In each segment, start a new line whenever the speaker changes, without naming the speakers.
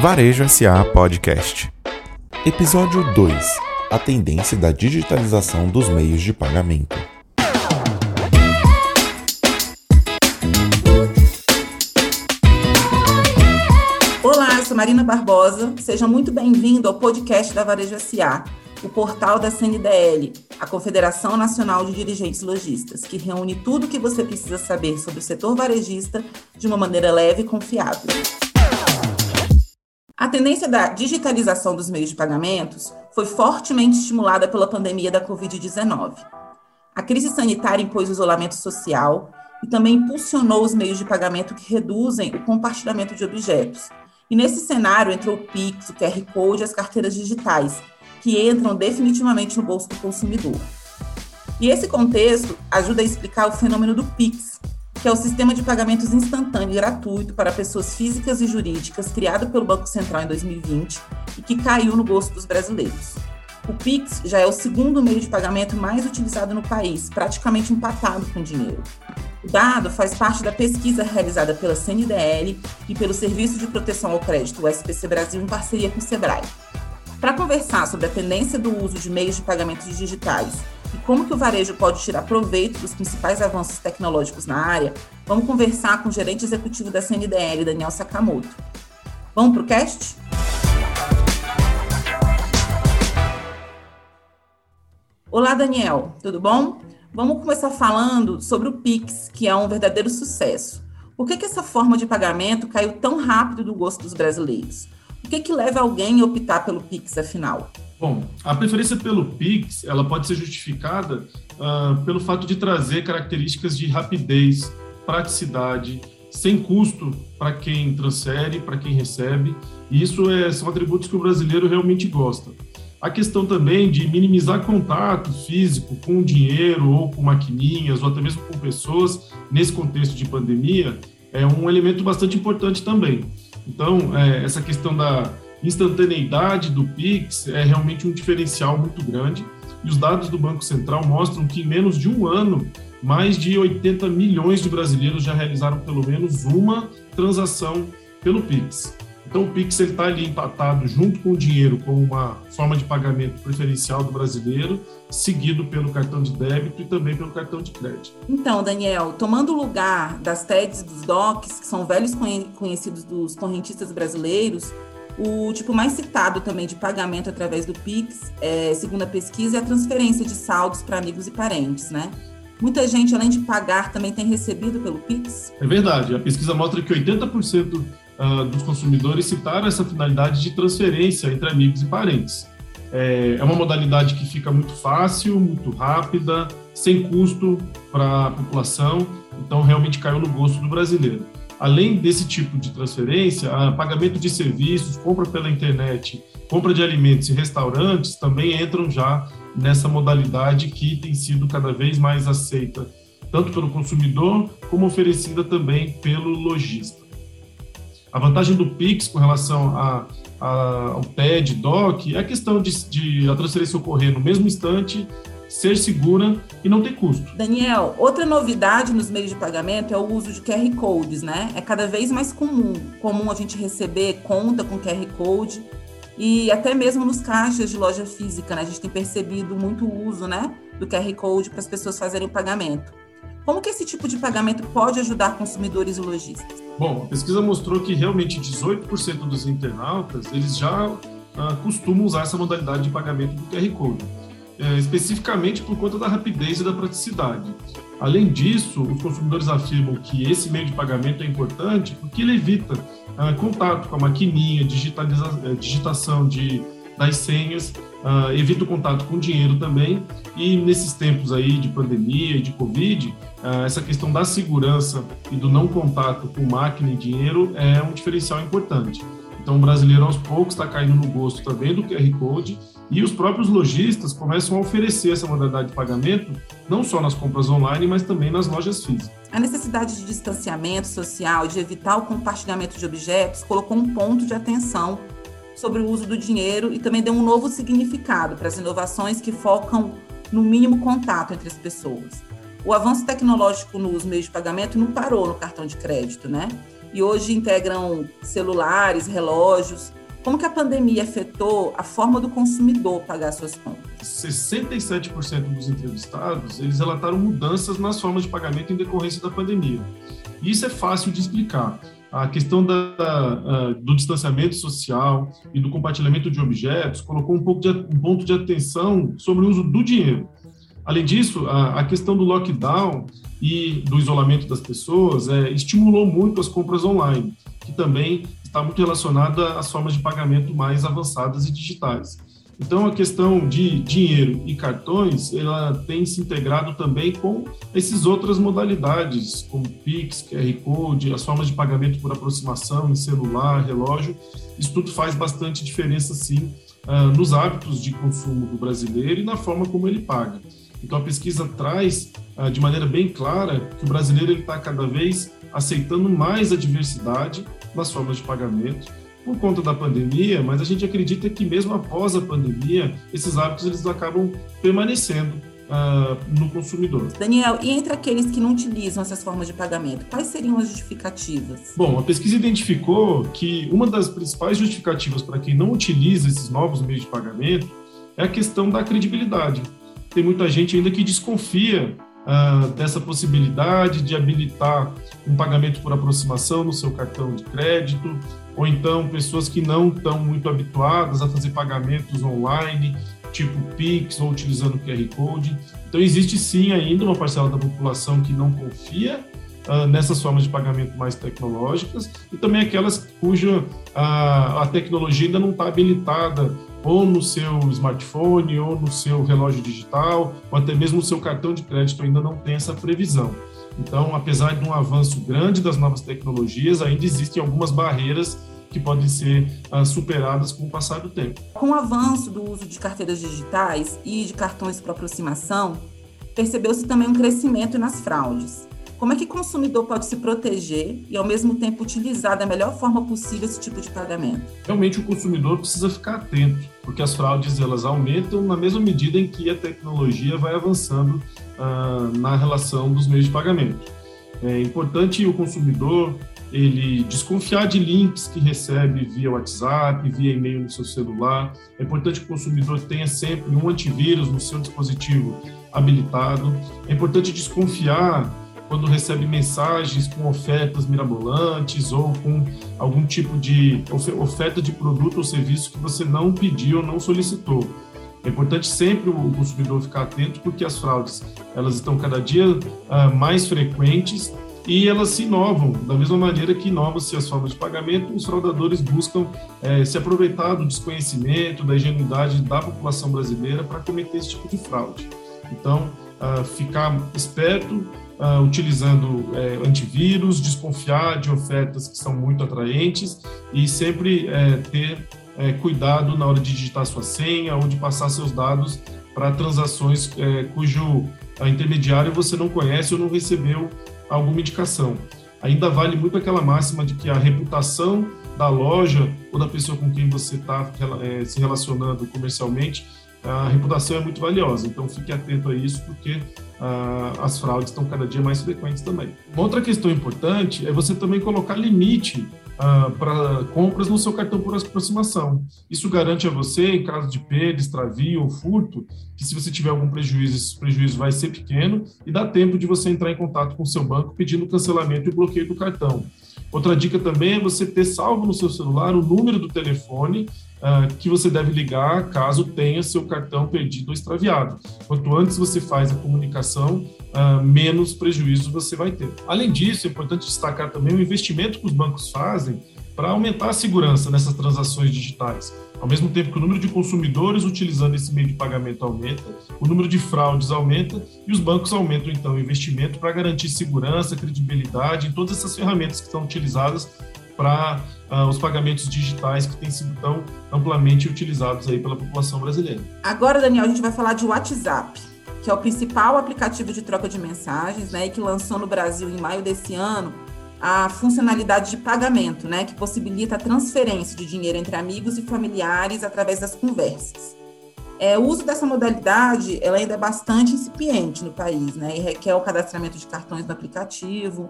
Varejo SA Podcast. Episódio 2 A tendência da digitalização dos meios de pagamento.
Olá, eu sou Marina Barbosa. Seja muito bem-vindo ao podcast da Varejo SA, o portal da CNDL, a Confederação Nacional de Dirigentes Logistas, que reúne tudo o que você precisa saber sobre o setor varejista de uma maneira leve e confiável. A tendência da digitalização dos meios de pagamentos foi fortemente estimulada pela pandemia da Covid-19. A crise sanitária impôs o isolamento social e também impulsionou os meios de pagamento que reduzem o compartilhamento de objetos. E nesse cenário entrou o Pix, o QR Code e as carteiras digitais, que entram definitivamente no bolso do consumidor. E esse contexto ajuda a explicar o fenômeno do Pix, que é o sistema de pagamentos instantâneo e gratuito para pessoas físicas e jurídicas criado pelo Banco Central em 2020 e que caiu no gosto dos brasileiros. O Pix já é o segundo meio de pagamento mais utilizado no país, praticamente empatado com dinheiro. O dado faz parte da pesquisa realizada pela CNDL e pelo Serviço de Proteção ao Crédito, o SPC Brasil, em parceria com o Sebrae. Para conversar sobre a tendência do uso de meios de pagamentos digitais e como que o varejo pode tirar proveito dos principais avanços tecnológicos na área, vamos conversar com o gerente executivo da CNDL, Daniel Sakamoto. Vamos para o cast? Olá, Daniel, tudo bom? Vamos começar falando sobre o Pix, que é um verdadeiro sucesso. Por que, que essa forma de pagamento caiu tão rápido do gosto dos brasileiros? O que, que leva alguém a optar pelo Pix, afinal?
Bom, a preferência pelo Pix ela pode ser justificada uh, pelo fato de trazer características de rapidez, praticidade, sem custo para quem transfere, para quem recebe, e isso é, são atributos que o brasileiro realmente gosta. A questão também de minimizar contato físico com dinheiro ou com maquininhas ou até mesmo com pessoas nesse contexto de pandemia é um elemento bastante importante também. Então, é, essa questão da instantaneidade do Pix é realmente um diferencial muito grande. E os dados do Banco Central mostram que em menos de um ano, mais de 80 milhões de brasileiros já realizaram pelo menos uma transação pelo Pix. Então, o Pix está ali empatado junto com o dinheiro como uma forma de pagamento preferencial do brasileiro, seguido pelo cartão de débito e também pelo cartão de crédito.
Então, Daniel, tomando o lugar das TEDs dos DOCs, que são velhos conhecidos dos correntistas brasileiros, o tipo mais citado também de pagamento através do Pix, é, segundo a pesquisa, é a transferência de saldos para amigos e parentes, né? Muita gente, além de pagar, também tem recebido pelo Pix?
É verdade. A pesquisa mostra que 80% ah, dos consumidores citaram essa finalidade de transferência entre amigos e parentes. É, é uma modalidade que fica muito fácil, muito rápida, sem custo para a população, então realmente caiu no gosto do brasileiro além desse tipo de transferência, pagamento de serviços, compra pela internet, compra de alimentos e restaurantes também entram já nessa modalidade que tem sido cada vez mais aceita, tanto pelo consumidor como oferecida também pelo lojista. A vantagem do Pix com relação a, a, ao TED, DOC, é a questão de, de a transferência ocorrer no mesmo instante ser segura e não ter custo.
Daniel, outra novidade nos meios de pagamento é o uso de QR Codes, né? É cada vez mais comum, comum a gente receber conta com QR Code e até mesmo nos caixas de loja física, né? A gente tem percebido muito uso, né, do QR Code para as pessoas fazerem o pagamento. Como que esse tipo de pagamento pode ajudar consumidores e lojistas?
Bom, a pesquisa mostrou que realmente 18% dos internautas, eles já uh, costumam usar essa modalidade de pagamento do QR Code especificamente por conta da rapidez e da praticidade. Além disso, os consumidores afirmam que esse meio de pagamento é importante porque ele evita ah, contato com a maquininha, é, digitação de, das senhas, ah, evita o contato com o dinheiro também. E nesses tempos aí de pandemia e de Covid, ah, essa questão da segurança e do não contato com máquina e dinheiro é um diferencial importante. Então, o brasileiro aos poucos está caindo no gosto também do QR Code e os próprios lojistas começam a oferecer essa modalidade de pagamento, não só nas compras online, mas também nas lojas físicas.
A necessidade de distanciamento social, de evitar o compartilhamento de objetos, colocou um ponto de atenção sobre o uso do dinheiro e também deu um novo significado para as inovações que focam no mínimo contato entre as pessoas. O avanço tecnológico nos meios de pagamento não parou no cartão de crédito, né? e hoje integram celulares, relógios. Como que a pandemia afetou a forma do consumidor pagar suas contas?
67% dos entrevistados, eles relataram mudanças nas formas de pagamento em decorrência da pandemia. Isso é fácil de explicar. A questão da, do distanciamento social e do compartilhamento de objetos colocou um, pouco de, um ponto de atenção sobre o uso do dinheiro. Além disso, a, a questão do lockdown e do isolamento das pessoas é, estimulou muito as compras online, que também está muito relacionada às formas de pagamento mais avançadas e digitais. Então, a questão de dinheiro e cartões, ela tem se integrado também com essas outras modalidades, como Pix, QR Code, as formas de pagamento por aproximação em celular, relógio. Isso tudo faz bastante diferença, sim, ah, nos hábitos de consumo do brasileiro e na forma como ele paga. Então, a pesquisa traz ah, de maneira bem clara que o brasileiro está cada vez aceitando mais a diversidade nas formas de pagamento por conta da pandemia, mas a gente acredita que mesmo após a pandemia, esses hábitos eles acabam permanecendo uh, no consumidor.
Daniel, e entre aqueles que não utilizam essas formas de pagamento, quais seriam as justificativas?
Bom, a pesquisa identificou que uma das principais justificativas para quem não utiliza esses novos meios de pagamento é a questão da credibilidade. Tem muita gente ainda que desconfia uh, dessa possibilidade de habilitar um pagamento por aproximação no seu cartão de crédito, ou então pessoas que não estão muito habituadas a fazer pagamentos online, tipo Pix ou utilizando QR Code. Então, existe sim ainda uma parcela da população que não confia uh, nessas formas de pagamento mais tecnológicas e também aquelas cuja uh, a tecnologia ainda não está habilitada ou no seu smartphone, ou no seu relógio digital, ou até mesmo no seu cartão de crédito ainda não tem essa previsão. Então, apesar de um avanço grande das novas tecnologias, ainda existem algumas barreiras que podem ser uh, superadas com o passar do tempo.
Com o avanço do uso de carteiras digitais e de cartões para aproximação, percebeu-se também um crescimento nas fraudes. Como é que o consumidor pode se proteger e, ao mesmo tempo, utilizar da melhor forma possível esse tipo de pagamento?
Realmente, o consumidor precisa ficar atento, porque as fraudes elas aumentam na mesma medida em que a tecnologia vai avançando uh, na relação dos meios de pagamento. É importante o consumidor ele desconfiar de links que recebe via WhatsApp, via e-mail no seu celular. É importante que o consumidor tenha sempre um antivírus no seu dispositivo habilitado. É importante desconfiar quando recebe mensagens com ofertas mirabolantes ou com algum tipo de oferta de produto ou serviço que você não pediu ou não solicitou. É importante sempre o consumidor ficar atento porque as fraudes elas estão cada dia uh, mais frequentes e elas se inovam da mesma maneira que inovam-se as formas de pagamento. Os fraudadores buscam é, se aproveitar do desconhecimento, da ingenuidade da população brasileira para cometer esse tipo de fraude. Então, uh, ficar esperto, uh, utilizando é, antivírus, desconfiar de ofertas que são muito atraentes e sempre é, ter é, cuidado na hora de digitar sua senha ou de passar seus dados para transações cujo intermediário você não conhece ou não recebeu alguma indicação. Ainda vale muito aquela máxima de que a reputação da loja ou da pessoa com quem você está se relacionando comercialmente a reputação é muito valiosa. Então fique atento a isso, porque ah, as fraudes estão cada dia mais frequentes também. Uma outra questão importante é você também colocar limite ah, para compras no seu cartão por aproximação. Isso garante a você, em caso de perda, extravio ou furto, que se você tiver algum prejuízo, esse prejuízo vai ser pequeno e dá tempo de você entrar em contato com o seu banco pedindo cancelamento e bloqueio do cartão. Outra dica também é você ter salvo no seu celular o número do telefone uh, que você deve ligar caso tenha seu cartão perdido ou extraviado. Quanto antes você faz a comunicação, uh, menos prejuízo você vai ter. Além disso, é importante destacar também o investimento que os bancos fazem para aumentar a segurança nessas transações digitais. Ao mesmo tempo que o número de consumidores utilizando esse meio de pagamento aumenta, o número de fraudes aumenta e os bancos aumentam então o investimento para garantir segurança, credibilidade em todas essas ferramentas que são utilizadas para uh, os pagamentos digitais que têm sido tão amplamente utilizados aí pela população brasileira.
Agora, Daniel, a gente vai falar de WhatsApp, que é o principal aplicativo de troca de mensagens, né, e que lançou no Brasil em maio desse ano a funcionalidade de pagamento, né, que possibilita a transferência de dinheiro entre amigos e familiares através das conversas. É, o uso dessa modalidade ela ainda é bastante incipiente no país, né? E requer o cadastramento de cartões no aplicativo.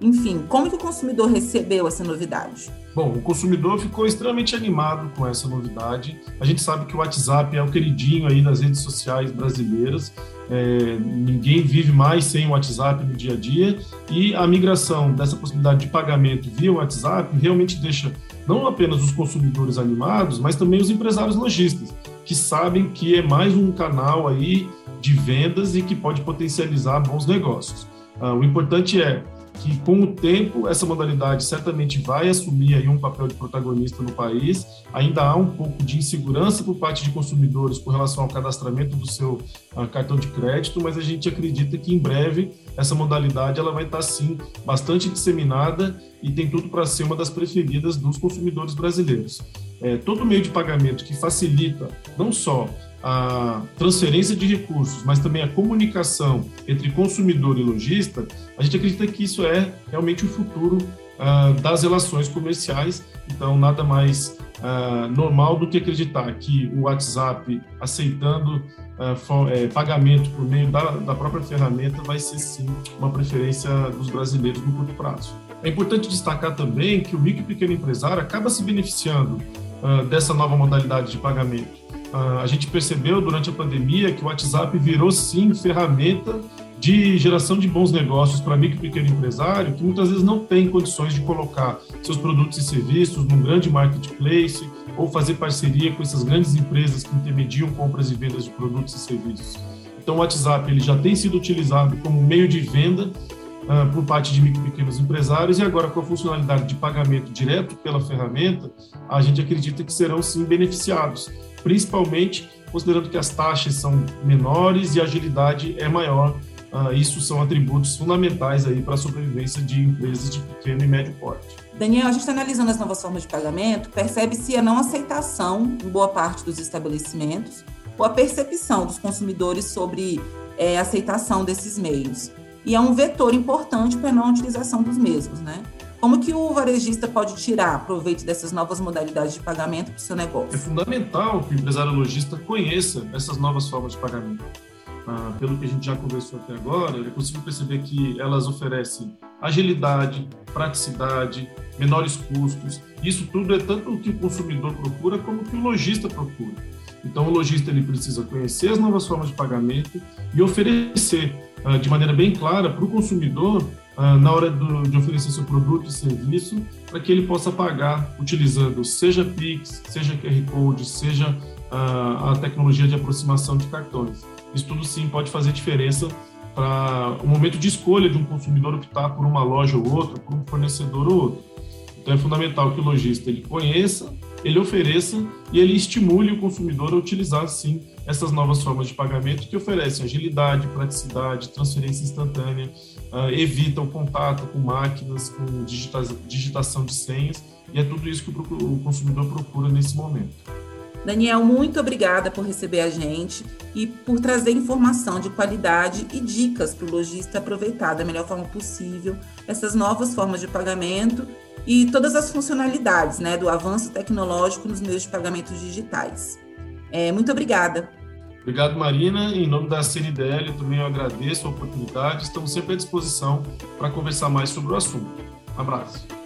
Enfim, como que o consumidor recebeu essa novidade?
Bom, o consumidor ficou extremamente animado com essa novidade. A gente sabe que o WhatsApp é o queridinho aí das redes sociais brasileiras. É, ninguém vive mais sem o WhatsApp no dia a dia e a migração dessa possibilidade de pagamento via WhatsApp realmente deixa não apenas os consumidores animados, mas também os empresários lojistas que sabem que é mais um canal aí de vendas e que pode potencializar bons negócios. Ah, o importante é que com o tempo essa modalidade certamente vai assumir aí um papel de protagonista no país. Ainda há um pouco de insegurança por parte de consumidores com relação ao cadastramento do seu uh, cartão de crédito, mas a gente acredita que em breve essa modalidade ela vai estar sim bastante disseminada e tem tudo para ser uma das preferidas dos consumidores brasileiros. É, todo meio de pagamento que facilita não só a transferência de recursos, mas também a comunicação entre consumidor e lojista, a gente acredita que isso é realmente o futuro uh, das relações comerciais. Então, nada mais uh, normal do que acreditar que o WhatsApp aceitando for, é, pagamento por meio da, da própria ferramenta vai ser sim uma preferência dos brasileiros no curto prazo. É importante destacar também que o micro e pequeno empresário acaba se beneficiando dessa nova modalidade de pagamento a gente percebeu durante a pandemia que o WhatsApp virou sim ferramenta de geração de bons negócios para micro e pequeno empresário que muitas vezes não tem condições de colocar seus produtos e serviços num grande marketplace ou fazer parceria com essas grandes empresas que intermediam compras e vendas de produtos e serviços. Então o WhatsApp ele já tem sido utilizado como meio de venda uh, por parte de micro e pequenos empresários e agora com a funcionalidade de pagamento direto pela ferramenta, a gente acredita que serão sim beneficiados principalmente considerando que as taxas são menores e a agilidade é maior. Uh, isso são atributos fundamentais aí para a sobrevivência de empresas de pequeno e médio porte.
Daniel, a gente está analisando as novas formas de pagamento, percebe-se a não aceitação em boa parte dos estabelecimentos ou a percepção dos consumidores sobre é, aceitação desses meios. E é um vetor importante para a não utilização dos mesmos, né? Como que o varejista pode tirar proveito dessas novas modalidades de pagamento para o seu negócio?
É fundamental que o empresário lojista conheça essas novas formas de pagamento. Ah, pelo que a gente já conversou até agora, é possível perceber que elas oferecem agilidade, praticidade, menores custos. Isso tudo é tanto o que o consumidor procura como o que o lojista procura. Então, o lojista ele precisa conhecer as novas formas de pagamento e oferecer de maneira bem clara para o consumidor ah, na hora de oferecer seu produto e serviço, para que ele possa pagar utilizando seja Pix, seja QR Code, seja uh, a tecnologia de aproximação de cartões. Isso tudo sim pode fazer diferença para o momento de escolha de um consumidor optar por uma loja ou outra, por um fornecedor ou outro. Então é fundamental que o lojista ele conheça, ele ofereça e ele estimule o consumidor a utilizar sim essas novas formas de pagamento que oferecem agilidade, praticidade, transferência instantânea, uh, evita o contato com máquinas, com digita digitação de senhas, e é tudo isso que o consumidor procura nesse momento.
Daniel, muito obrigada por receber a gente e por trazer informação de qualidade e dicas para o lojista aproveitar da melhor forma possível essas novas formas de pagamento e todas as funcionalidades né, do avanço tecnológico nos meios de pagamentos digitais. É, muito obrigada.
Obrigado, Marina. Em nome da CNDL, também agradeço a oportunidade. Estamos sempre à disposição para conversar mais sobre o assunto. Um abraço.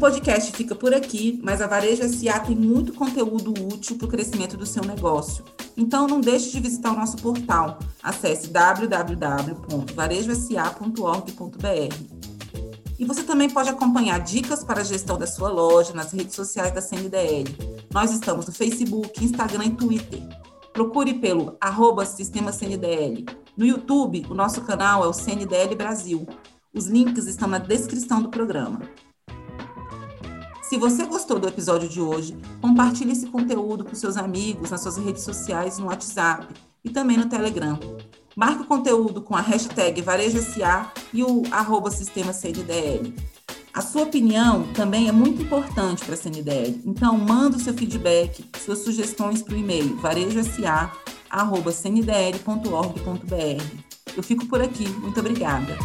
Podcast fica por aqui, mas a Varejo SA tem muito conteúdo útil para o crescimento do seu negócio. Então não deixe de visitar o nosso portal. Acesse www.varejosa.org.br. E você também pode acompanhar dicas para a gestão da sua loja nas redes sociais da CNDL. Nós estamos no Facebook, Instagram e Twitter. Procure pelo arroba Sistema CNDL. No YouTube, o nosso canal é o CNDL Brasil. Os links estão na descrição do programa. Se você gostou do episódio de hoje, compartilhe esse conteúdo com seus amigos nas suas redes sociais no WhatsApp e também no Telegram. Marque o conteúdo com a hashtag VarejoSA e o arroba Sistema CNDL. A sua opinião também é muito importante para a CNDL, então manda o seu feedback, suas sugestões para o e-mail varejosa.cndl.org.br. Eu fico por aqui, muito obrigada.